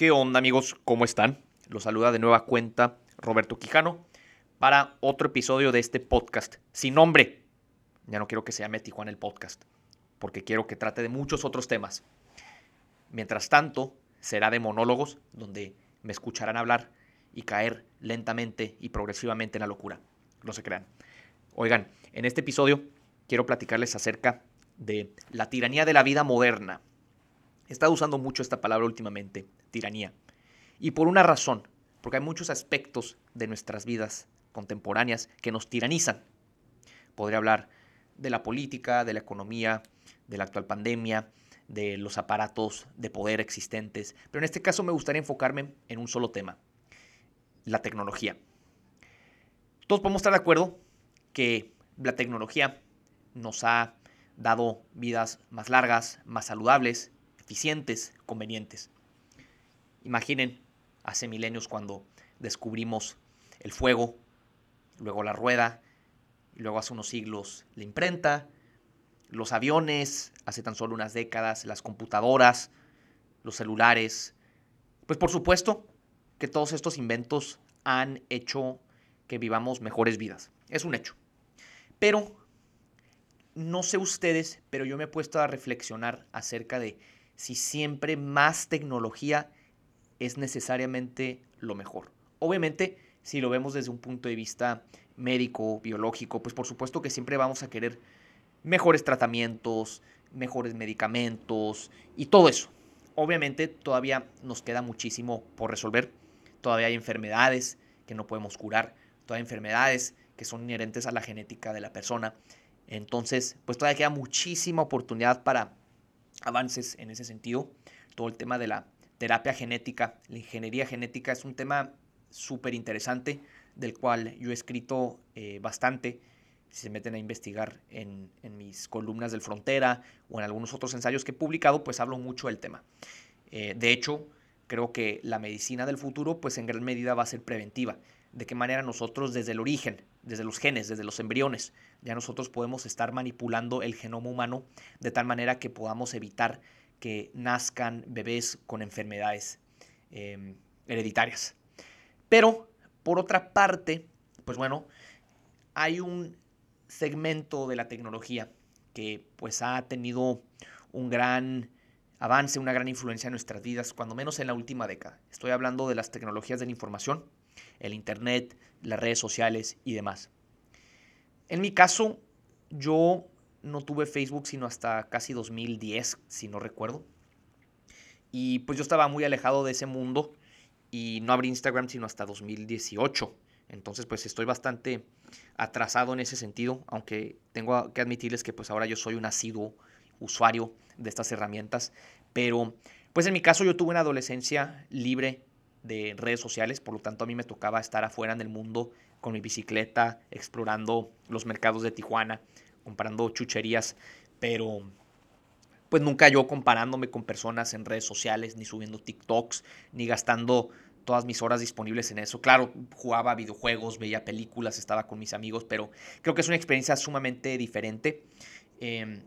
¿Qué onda amigos? ¿Cómo están? Los saluda de nueva cuenta Roberto Quijano para otro episodio de este podcast sin nombre. Ya no quiero que se llame Tijuana el podcast, porque quiero que trate de muchos otros temas. Mientras tanto, será de monólogos donde me escucharán hablar y caer lentamente y progresivamente en la locura. No se crean. Oigan, en este episodio quiero platicarles acerca de la tiranía de la vida moderna. He estado usando mucho esta palabra últimamente, tiranía. Y por una razón, porque hay muchos aspectos de nuestras vidas contemporáneas que nos tiranizan. Podría hablar de la política, de la economía, de la actual pandemia, de los aparatos de poder existentes, pero en este caso me gustaría enfocarme en un solo tema, la tecnología. Todos podemos estar de acuerdo que la tecnología nos ha dado vidas más largas, más saludables, eficientes, convenientes. Imaginen hace milenios cuando descubrimos el fuego, luego la rueda, luego hace unos siglos la imprenta, los aviones, hace tan solo unas décadas las computadoras, los celulares. Pues por supuesto que todos estos inventos han hecho que vivamos mejores vidas. Es un hecho. Pero no sé ustedes, pero yo me he puesto a reflexionar acerca de si siempre más tecnología es necesariamente lo mejor. Obviamente, si lo vemos desde un punto de vista médico, biológico, pues por supuesto que siempre vamos a querer mejores tratamientos, mejores medicamentos y todo eso. Obviamente todavía nos queda muchísimo por resolver. Todavía hay enfermedades que no podemos curar, todavía hay enfermedades que son inherentes a la genética de la persona. Entonces, pues todavía queda muchísima oportunidad para avances en ese sentido. Todo el tema de la terapia genética, la ingeniería genética es un tema súper interesante del cual yo he escrito eh, bastante. Si se meten a investigar en, mis columnas del Frontera o en algunos otros ensayos que he publicado, pues hablo mucho del tema. Eh, de hecho, creo que la medicina del futuro, pues en gran medida va a ser preventiva. De qué manera nosotros desde el origen, desde los genes, desde los embriones, ya nosotros podemos estar manipulando el genoma humano de tal manera que podamos evitar que nazcan bebés con enfermedades em, hereditarias. Pero, por otra parte, pues bueno, hay un segmento de la tecnología que pues ha tenido un gran avance, una gran influencia en nuestras vidas, cuando menos en la última década. Estoy hablando de las tecnologías de la información, el Internet, las redes sociales y demás. En mi caso, yo no tuve Facebook sino hasta casi 2010, si no recuerdo. Y pues yo estaba muy alejado de ese mundo y no abrí Instagram sino hasta 2018. Entonces pues estoy bastante atrasado en ese sentido, aunque tengo que admitirles que pues ahora yo soy un asiduo usuario de estas herramientas. Pero pues en mi caso yo tuve una adolescencia libre de redes sociales, por lo tanto a mí me tocaba estar afuera en el mundo con mi bicicleta, explorando los mercados de Tijuana, comprando chucherías, pero pues nunca yo comparándome con personas en redes sociales, ni subiendo TikToks, ni gastando todas mis horas disponibles en eso. Claro, jugaba videojuegos, veía películas, estaba con mis amigos, pero creo que es una experiencia sumamente diferente. Em,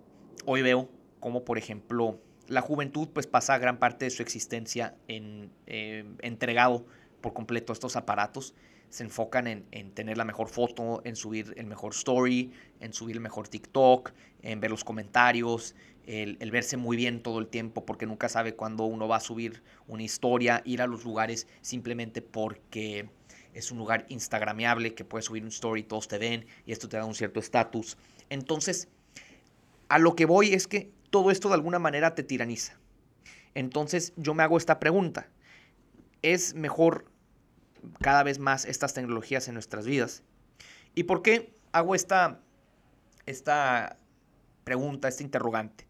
hoy veo como, por ejemplo, la juventud pues pasa gran parte de su existencia en, em, entregado por completo a estos aparatos se enfocan en, tener la mejor foto, en subir el mejor story, en subir el mejor TikTok, en ver los comentarios, el, verse muy bien todo el tiempo, porque nunca sabe cuándo uno va a subir una historia, ir a los lugares simplemente porque es un lugar instagrameable, que puedes subir un story, todos te ven y esto te da un cierto estatus. Entonces, a lo que voy es que todo esto de alguna manera te tiraniza. Entonces yo me hago esta pregunta. ¿Es mejor cada vez más estas tecnologías en nuestras vidas. ¿Y por qué hago esta, esta pregunta, este interrogante?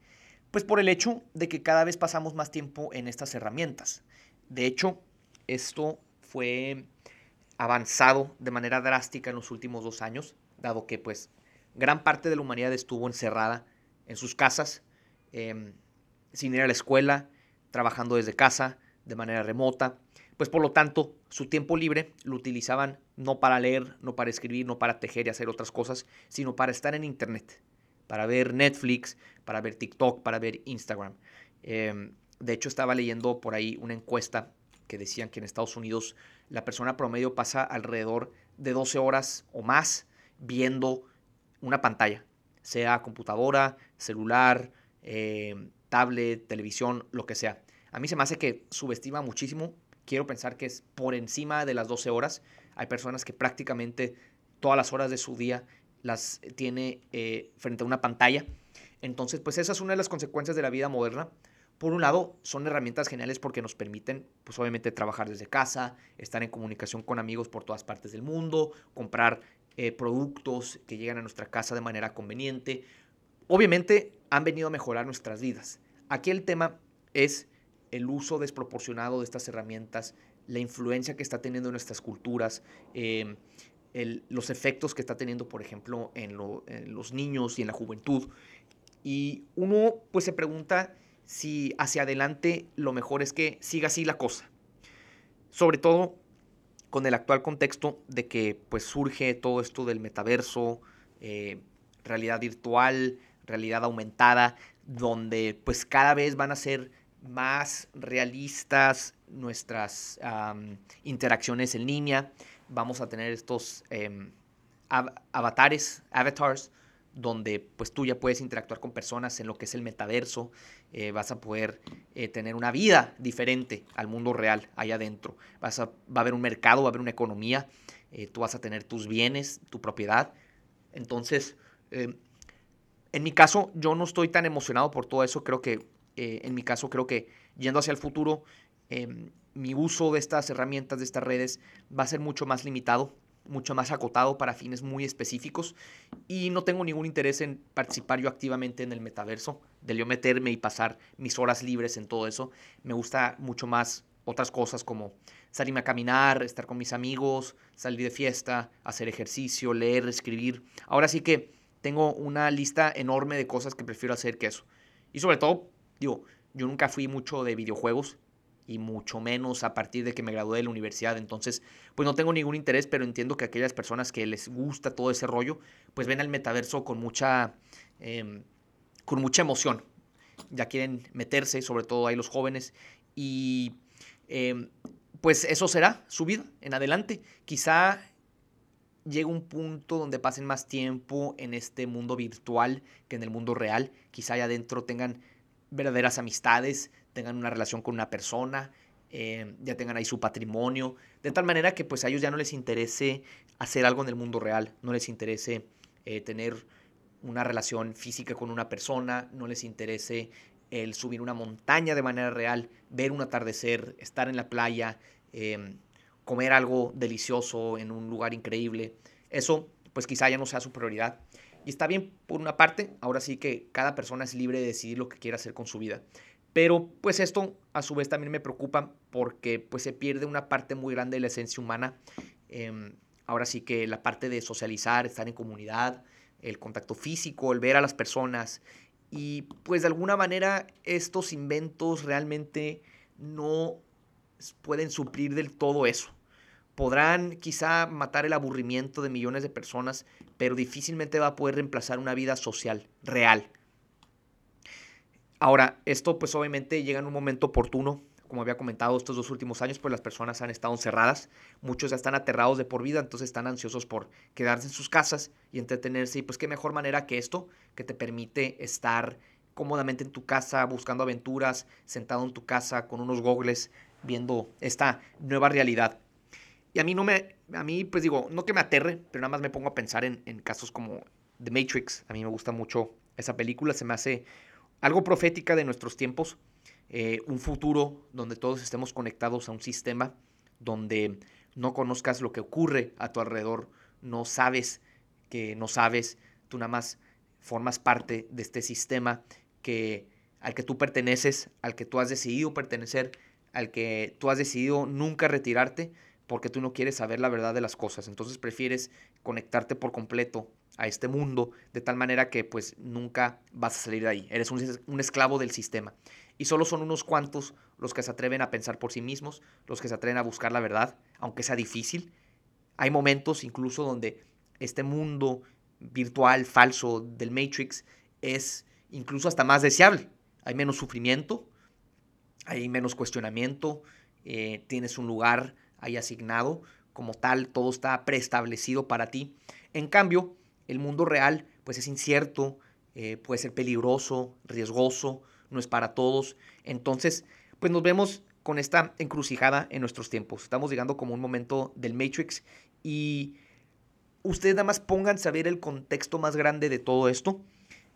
Pues por el hecho de que cada vez pasamos más tiempo en estas herramientas. De hecho, esto fue avanzado de manera drástica en los últimos dos años, dado que pues gran parte de la humanidad estuvo encerrada en sus casas, em, sin ir a la escuela, trabajando desde casa, de manera remota, pues por lo tanto su tiempo libre lo utilizaban no para leer, no para escribir, no para tejer y hacer otras cosas, sino para estar en Internet, para ver Netflix, para ver TikTok, para ver Instagram. Em, de hecho estaba leyendo por ahí una encuesta que decían que en Estados Unidos la persona promedio pasa alrededor de 12 horas o más viendo una pantalla, sea computadora, celular, eh, tablet, televisión, lo que sea. A mí se me hace que subestima muchísimo. Quiero pensar que es por encima de las 12 horas. Hay personas que prácticamente todas las horas de su día las tiene eh, frente a una pantalla. Entonces, pues esa es una de las consecuencias de la vida moderna. Por un lado, son herramientas geniales porque nos permiten, pues obviamente, trabajar desde casa, estar en comunicación con amigos por todas partes del mundo, comprar eh, productos que llegan a nuestra casa de manera conveniente. Obviamente, han venido a mejorar nuestras vidas. Aquí el tema es el uso desproporcionado de estas herramientas, la influencia que está teniendo en nuestras culturas, eh, los efectos que está teniendo, por ejemplo, en, los niños y en la juventud. Y uno pues se pregunta si hacia adelante lo mejor es que siga así la cosa. Sobre todo con el actual contexto de que pues surge todo esto del metaverso, eh, realidad virtual, realidad aumentada, donde pues cada vez van a ser más realistas nuestras interacciones en línea vamos a tener estos em, avatares, avatars, donde pues tú ya puedes interactuar con personas en lo que es el metaverso, eh, vas a poder eh, tener una vida diferente al mundo real allá adentro, vas a, va a haber un mercado, va a haber una economía, eh, tú vas a tener tus bienes, tu propiedad. Entonces, em, en mi caso, yo no estoy tan emocionado por todo eso, creo que, en mi caso, creo que yendo hacia el futuro, em, mi uso de estas herramientas, de estas redes, va a ser mucho más limitado, mucho más acotado para fines muy específicos y no tengo ningún interés en participar yo activamente en el metaverso, de yo meterme y pasar mis horas libres en todo eso. Me gusta mucho más otras cosas como salirme a caminar, estar con mis amigos, salir de fiesta, hacer ejercicio, leer, escribir. Ahora sí que tengo una lista enorme de cosas que prefiero hacer que eso. Y sobre todo, digo, yo nunca fui mucho de videojuegos, y mucho menos a partir de que me gradué de la universidad. Entonces, pues no tengo ningún interés, pero entiendo que aquellas personas que les gusta todo ese rollo, pues ven al metaverso con mucha, em, con mucha emoción. Ya quieren meterse, sobre todo ahí los jóvenes, y em, pues eso será su vida en adelante. Quizá llegue un punto donde pasen más tiempo en este mundo virtual que en el mundo real. Quizá allá adentro tengan verdaderas amistades, tengan una relación con una persona, eh, ya tengan ahí su patrimonio, de tal manera que pues a ellos ya no les interese hacer algo en el mundo real, no les interese eh, tener una relación física con una persona, no les interese el subir una montaña de manera real, ver un atardecer, estar en la playa, em, comer algo delicioso en un lugar increíble. Eso pues quizá ya no sea su prioridad. Y está bien por una parte, ahora sí que cada persona es libre de decidir lo que quiera hacer con su vida. Pero pues esto a su vez también me preocupa porque pues se pierde una parte muy grande de la esencia humana. Em, ahora sí que la parte de socializar, estar en comunidad, el contacto físico, el ver a las personas. Y pues de alguna manera estos inventos realmente no pueden suplir del todo eso. Podrán quizá matar el aburrimiento de millones de personas, pero difícilmente va a poder reemplazar una vida social, real, Ahora, esto pues obviamente llega en un momento oportuno. Como había comentado, estos dos últimos años, pues las personas han estado encerradas. Muchos ya están aterrados de por vida, entonces están ansiosos por quedarse en sus casas y entretenerse. Y pues qué mejor manera que esto, que te permite estar cómodamente en tu casa, buscando aventuras, sentado en tu casa con unos gogles, viendo esta nueva realidad. Y a mí no me, a mí pues digo, no que me aterre, pero nada más me pongo a pensar en, casos como The Matrix. A mí me gusta mucho esa película, se me hace algo profética de nuestros tiempos, eh, un futuro donde todos estemos conectados a un sistema, donde no conozcas lo que ocurre a tu alrededor, no sabes que no sabes, tú nada más formas parte de este sistema que, al que tú perteneces, al que tú has decidido pertenecer, al que tú has decidido nunca retirarte porque tú no quieres saber la verdad de las cosas. Entonces prefieres conectarte por completo a este mundo de tal manera que pues nunca vas a salir de ahí. Eres un, esclavo del sistema. Y solo son unos cuantos los que se atreven a pensar por sí mismos, los que se atreven a buscar la verdad, aunque sea difícil. Hay momentos incluso donde este mundo virtual, falso del Matrix es incluso hasta más deseable. Hay menos sufrimiento, hay menos cuestionamiento eh, tienes un lugar ahí asignado, como tal, todo está preestablecido para ti. En cambio, el mundo real pues es incierto, eh, puede ser peligroso, riesgoso, no es para todos. Entonces, pues nos vemos con esta encrucijada en nuestros tiempos. Estamos llegando como un momento del Matrix y ustedes nada más pónganse a ver el contexto más grande de todo esto.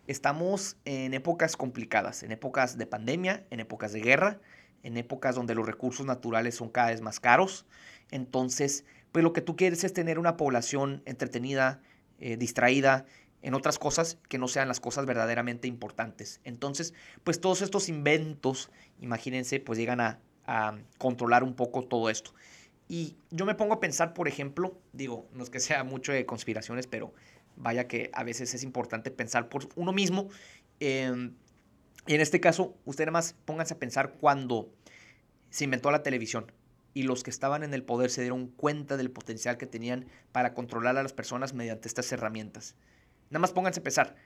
Estamos en épocas complicadas, en épocas de pandemia, en épocas de guerra, en épocas donde los recursos naturales son cada vez más caros. Entonces, pues lo que tú quieres es tener una población entretenida, eh, distraída en otras cosas que no sean las cosas verdaderamente importantes. Entonces, pues todos estos inventos, imagínense, pues llegan a, a controlar un poco todo esto. Y yo me pongo a pensar, por ejemplo, digo, no es que sea mucho de conspiraciones, pero vaya que a veces es importante pensar por uno mismo. Em, y en este caso, ustedes más pónganse a pensar cuando se inventó la televisión y los que estaban en el poder se dieron cuenta del potencial que tenían para controlar a las personas mediante estas herramientas. Nada más pónganse a pensar.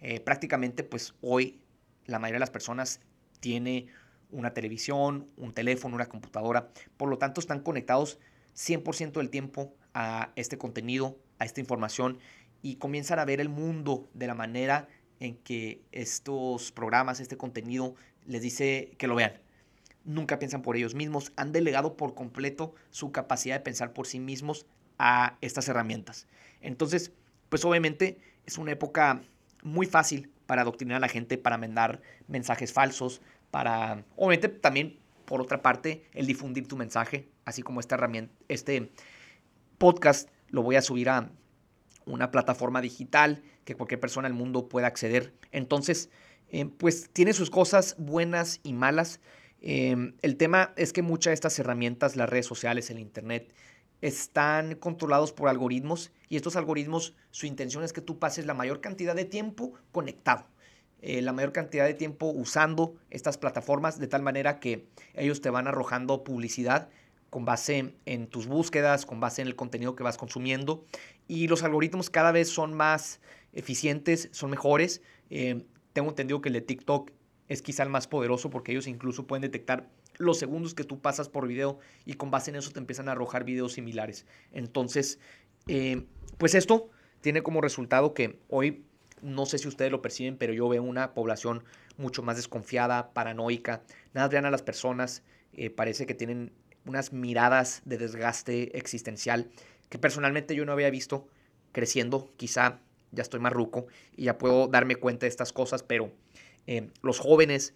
Eh, prácticamente, pues hoy la mayoría de las personas tiene una televisión, un teléfono, una computadora. Por lo tanto, están conectados 100% del tiempo a este contenido, a esta información y comienzan a ver el mundo de la manera en que estos programas, este contenido, les dice que lo vean. Nunca piensan por ellos mismos, han delegado por completo su capacidad de pensar por sí mismos a estas herramientas. Entonces, pues obviamente es una época muy fácil para adoctrinar a la gente, para mandar mensajes falsos, para, obviamente también, por otra parte, el difundir tu mensaje, así como esta este podcast lo voy a subir a una plataforma digital que cualquier persona del mundo pueda acceder. Entonces, eh, pues tiene sus cosas buenas y malas. Em, el tema es que muchas de estas herramientas, las redes sociales, el Internet, están controlados por algoritmos y estos algoritmos, su intención es que tú pases la mayor cantidad de tiempo conectado. Eh, la mayor cantidad de tiempo usando estas plataformas de tal manera que ellos te van arrojando publicidad con base en tus búsquedas, con base en el contenido que vas consumiendo y los algoritmos cada vez son más eficientes, son mejores. Eh, tengo entendido que el de TikTok es quizá el más poderoso porque ellos incluso pueden detectar los segundos que tú pasas por video y con base en eso te empiezan a arrojar videos similares. Entonces, eh, pues esto tiene como resultado que hoy no sé si ustedes lo perciben, pero yo veo una población mucho más desconfiada, paranoica. Nada vean a las personas, eh, parece que tienen unas miradas de desgaste existencial que personalmente yo no había visto creciendo. Quizá ya estoy más y ya puedo darme cuenta de estas cosas, pero eh, los jóvenes,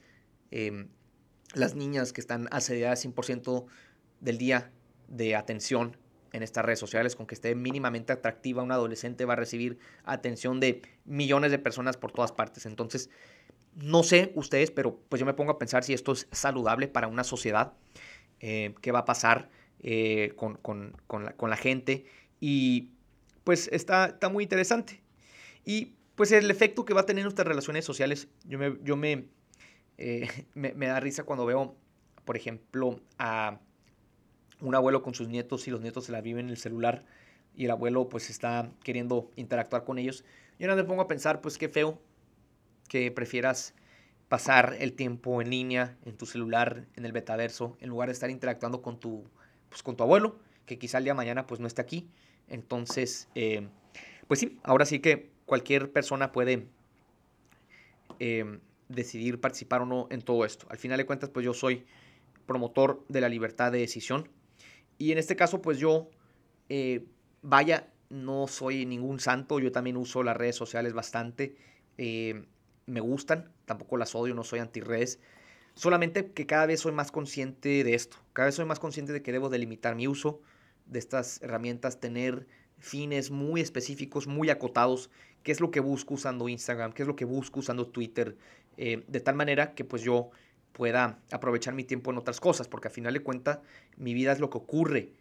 eh, las niñas que están asediadas 100% del día de atención en estas redes sociales, con que esté mínimamente atractiva, un adolescente va a recibir atención de millones de personas por todas partes. Entonces, no sé ustedes, pero pues yo me pongo a pensar si esto es saludable para una sociedad, eh, qué va a pasar eh, con, la, gente. Y pues está, está muy interesante. Y pues el efecto que va a tener en nuestras relaciones sociales, yo me, yo me, eh, me, da risa cuando veo, por ejemplo, a un abuelo con sus nietos y los nietos se la viven en el celular y el abuelo pues está queriendo interactuar con ellos. Yo no me pongo a pensar pues qué feo que prefieras pasar el tiempo en línea, en tu celular, en el betaverso, en lugar de estar interactuando con tu, pues, con tu abuelo, que quizá el día de mañana pues no esté aquí. Entonces, eh, pues sí, ahora sí que cualquier persona puede eh, decidir participar o no en todo esto. Al final de cuentas, pues yo soy promotor de la libertad de decisión. Y en este caso, pues yo, eh, vaya, no soy ningún santo, yo también uso las redes sociales bastante, eh, me gustan, tampoco las odio, no soy anti-redes, solamente que cada vez soy más consciente de esto, cada vez soy más consciente de que debo delimitar mi uso de estas herramientas, tener fines muy específicos, muy acotados, qué es lo que busco usando Instagram, qué es lo que busco usando Twitter, eh, de tal manera que pues yo pueda aprovechar mi tiempo en otras cosas, porque a final de cuentas mi vida es lo que ocurre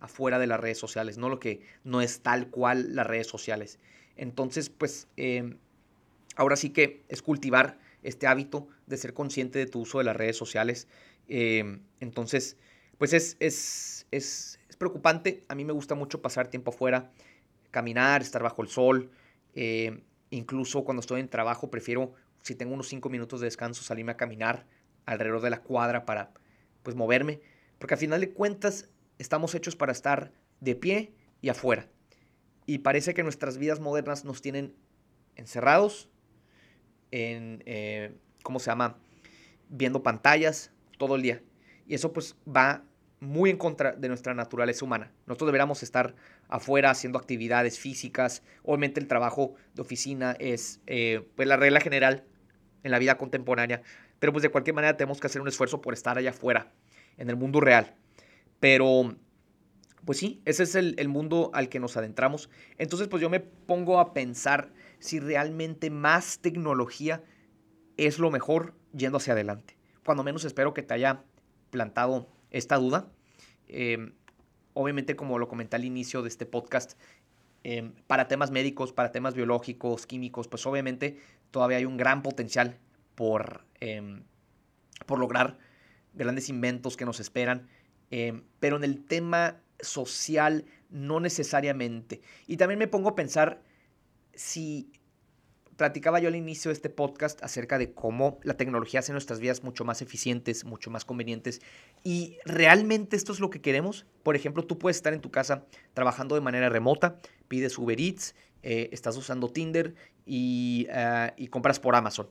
afuera de las redes sociales, no lo que no es tal cual las redes sociales. Entonces, pues em, ahora sí que es cultivar este hábito de ser consciente de tu uso de las redes sociales. Em, entonces, pues es, es, es, preocupante. A mí me gusta mucho pasar tiempo afuera, caminar, estar bajo el sol. Em, incluso cuando estoy en trabajo, prefiero, si tengo unos cinco minutos de descanso, salirme a caminar alrededor de la cuadra para pues moverme, Porque al final de cuentas estamos hechos para estar de pie y afuera. Y parece que nuestras vidas modernas nos tienen encerrados en, eh, ¿cómo se llama? Viendo pantallas todo el día. Y eso pues va muy en contra de nuestra naturaleza humana. Nosotros deberíamos estar afuera haciendo actividades físicas. Obviamente el trabajo de oficina es eh, pues la regla general en la vida contemporánea. Pero pues de cualquier manera tenemos que hacer un esfuerzo por estar allá afuera, en el mundo real. Pero pues sí, ese es el, mundo al que nos adentramos. Entonces, pues yo me pongo a pensar si realmente más tecnología es lo mejor yendo hacia adelante. Cuando menos espero que te haya plantado esta duda. Em, obviamente, como lo comenté al inicio de este podcast, em, para temas médicos, para temas biológicos, químicos, pues obviamente todavía hay un gran potencial por, em, por lograr grandes inventos que nos esperan. pero en el tema social, no necesariamente. Y también me pongo a pensar si platicaba yo al inicio de este podcast acerca de cómo la tecnología hace nuestras vidas mucho más eficientes, mucho más convenientes. Y realmente esto es lo que queremos. Por ejemplo, tú puedes estar en tu casa trabajando de manera remota, pides Uber Eats, eh, estás usando Tinder y, ah, y compras por Amazon.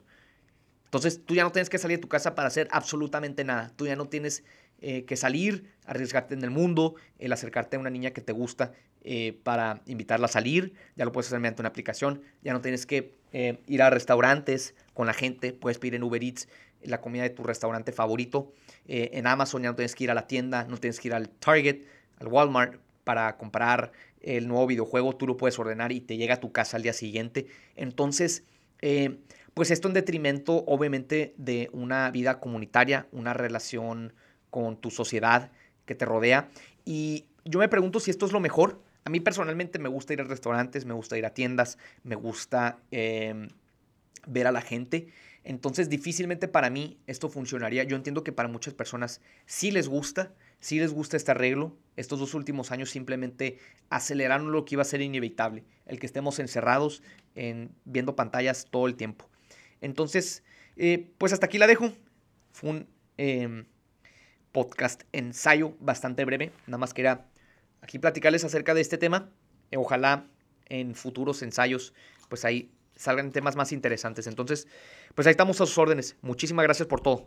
Entonces tú ya no tienes que salir de tu casa para hacer absolutamente nada. Tú ya no tienes eh, que salir, arriesgarte en el mundo, el acercarte a una niña que te gusta eh, para invitarla a salir, ya lo puedes hacer mediante una aplicación, ya no tienes que eh, ir a restaurantes con la gente, puedes pedir en Uber Eats la comida de tu restaurante favorito, en Amazon ya no tienes que ir a la tienda, no tienes que ir al Target, al Walmart para comprar el nuevo videojuego, tú lo puedes ordenar y te llega a tu casa al día siguiente. Entonces, pues esto en detrimento obviamente de una vida comunitaria, una relación con tu sociedad que te rodea. Y yo me pregunto si esto es lo mejor. A mí personalmente me gusta ir a restaurantes, me gusta ir a tiendas, me gusta em, ver a la gente. Entonces difícilmente para mí esto funcionaría. Yo entiendo que para muchas personas sí les gusta, sí les gusta este arreglo. Estos dos últimos años simplemente aceleraron lo que iba a ser inevitable, el que estemos encerrados en, viendo pantallas todo el tiempo. Entonces, eh, pues hasta aquí la dejo. Fue un... Em, podcast ensayo bastante breve. Nada más quería aquí platicarles acerca de este tema. Ojalá en futuros ensayos pues ahí salgan temas más interesantes. Entonces, pues ahí estamos a sus órdenes. Muchísimas gracias por todo.